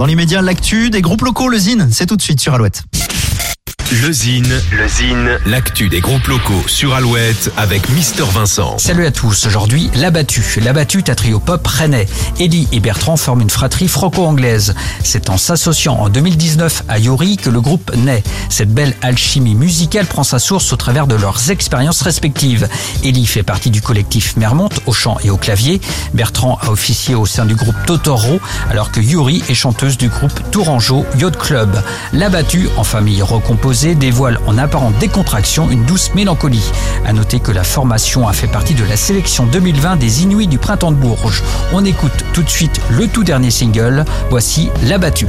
Dans l'immédiat, l'actu des groupes locaux, le c'est tout de suite sur Alouette. Le Zine, le Zine, l'actu des groupes locaux sur Alouette avec Mister Vincent. Salut à tous, aujourd'hui L'Abattu. L'Abattu est un trio pop rennais. Ellie et Bertrand forment une fratrie franco-anglaise. C'est en s'associant en 2019 à Yuri que le groupe naît. Cette belle alchimie musicale prend sa source au travers de leurs expériences respectives. Ellie fait partie du collectif Mermont au chant et au clavier. Bertrand a officié au sein du groupe Totoro alors que Yuri est chanteuse du groupe Tourangeau Yacht Club. L'Abattu, en famille recomposée, dévoile en apparente décontraction une douce mélancolie. À noter que la formation a fait partie de la sélection 2020 des Inuits du printemps de Bourges. On écoute tout de suite le tout dernier single. Voici L'abattu.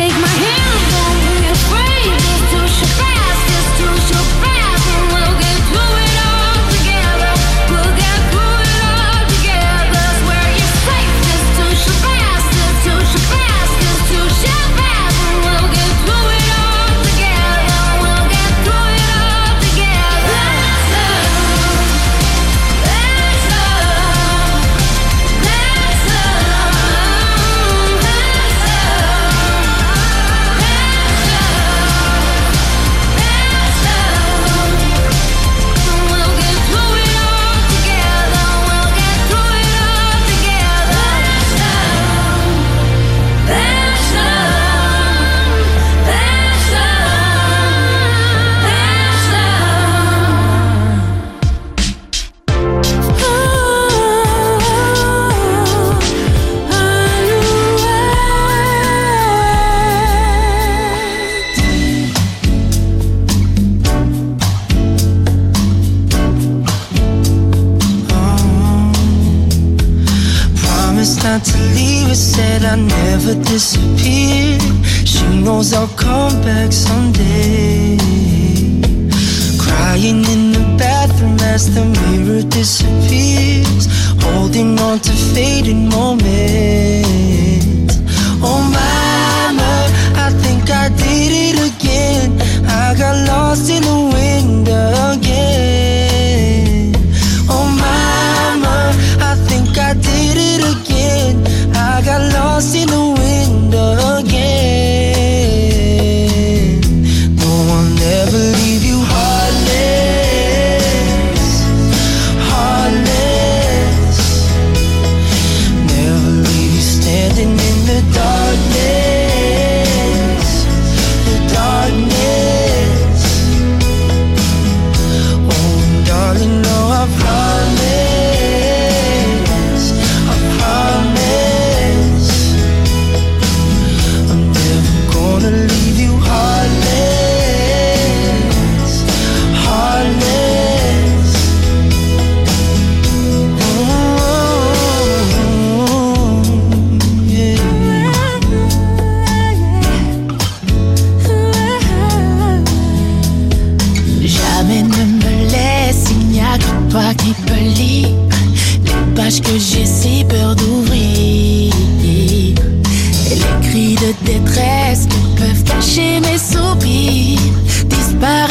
Take my hand, don't be afraid. It's too fast, it's too her said I never disappear. She knows I'll come back someday. Crying in the bathroom as the mirror disappears. Holding on to fading moments j'ai si peur d'ouvrir. Les cris de détresse que peuvent cacher mes soupirs disparaissent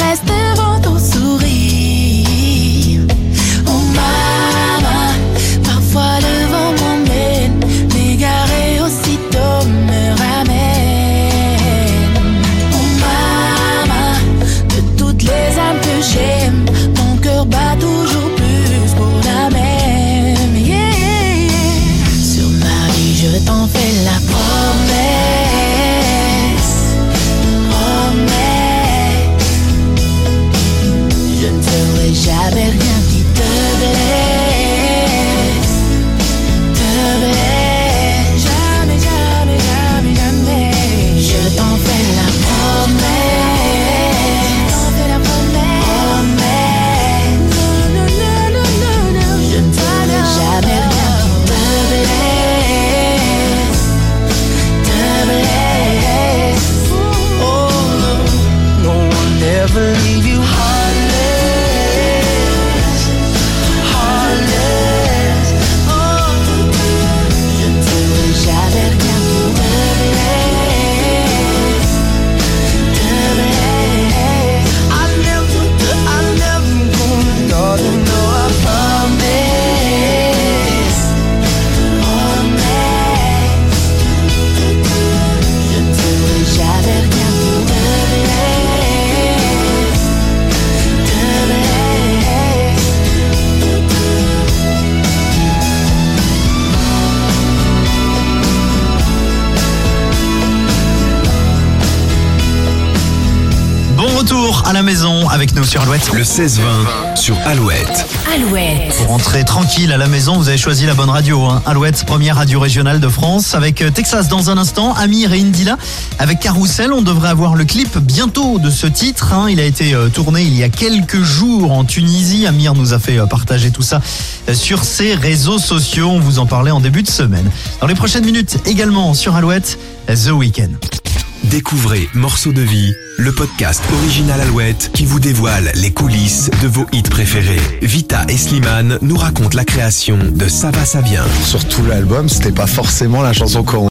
à la maison avec nous sur Alouette. Le 16-20 sur Alouette. Alouette. Pour rentrer tranquille à la maison, vous avez choisi la bonne radio. Hein. Alouette, première radio régionale de France, avec euh, Texas dans un instant, Amir et Indila. Avec Carousel, on devrait avoir le clip bientôt de ce titre. hein. Il a été euh, tourné il y a quelques jours en Tunisie. Amir nous a fait euh, partager tout ça sur ses réseaux sociaux. On vous en parlait en début de semaine. Dans les prochaines minutes, également sur Alouette, The Weeknd. Découvrez Morceaux de vie, le podcast original Alouette qui vous dévoile les coulisses de vos hits préférés. Vita et Slimane nous racontent la création de Ça va, ça vient. sur tout l'album, c'était pas forcément la chanson qu'on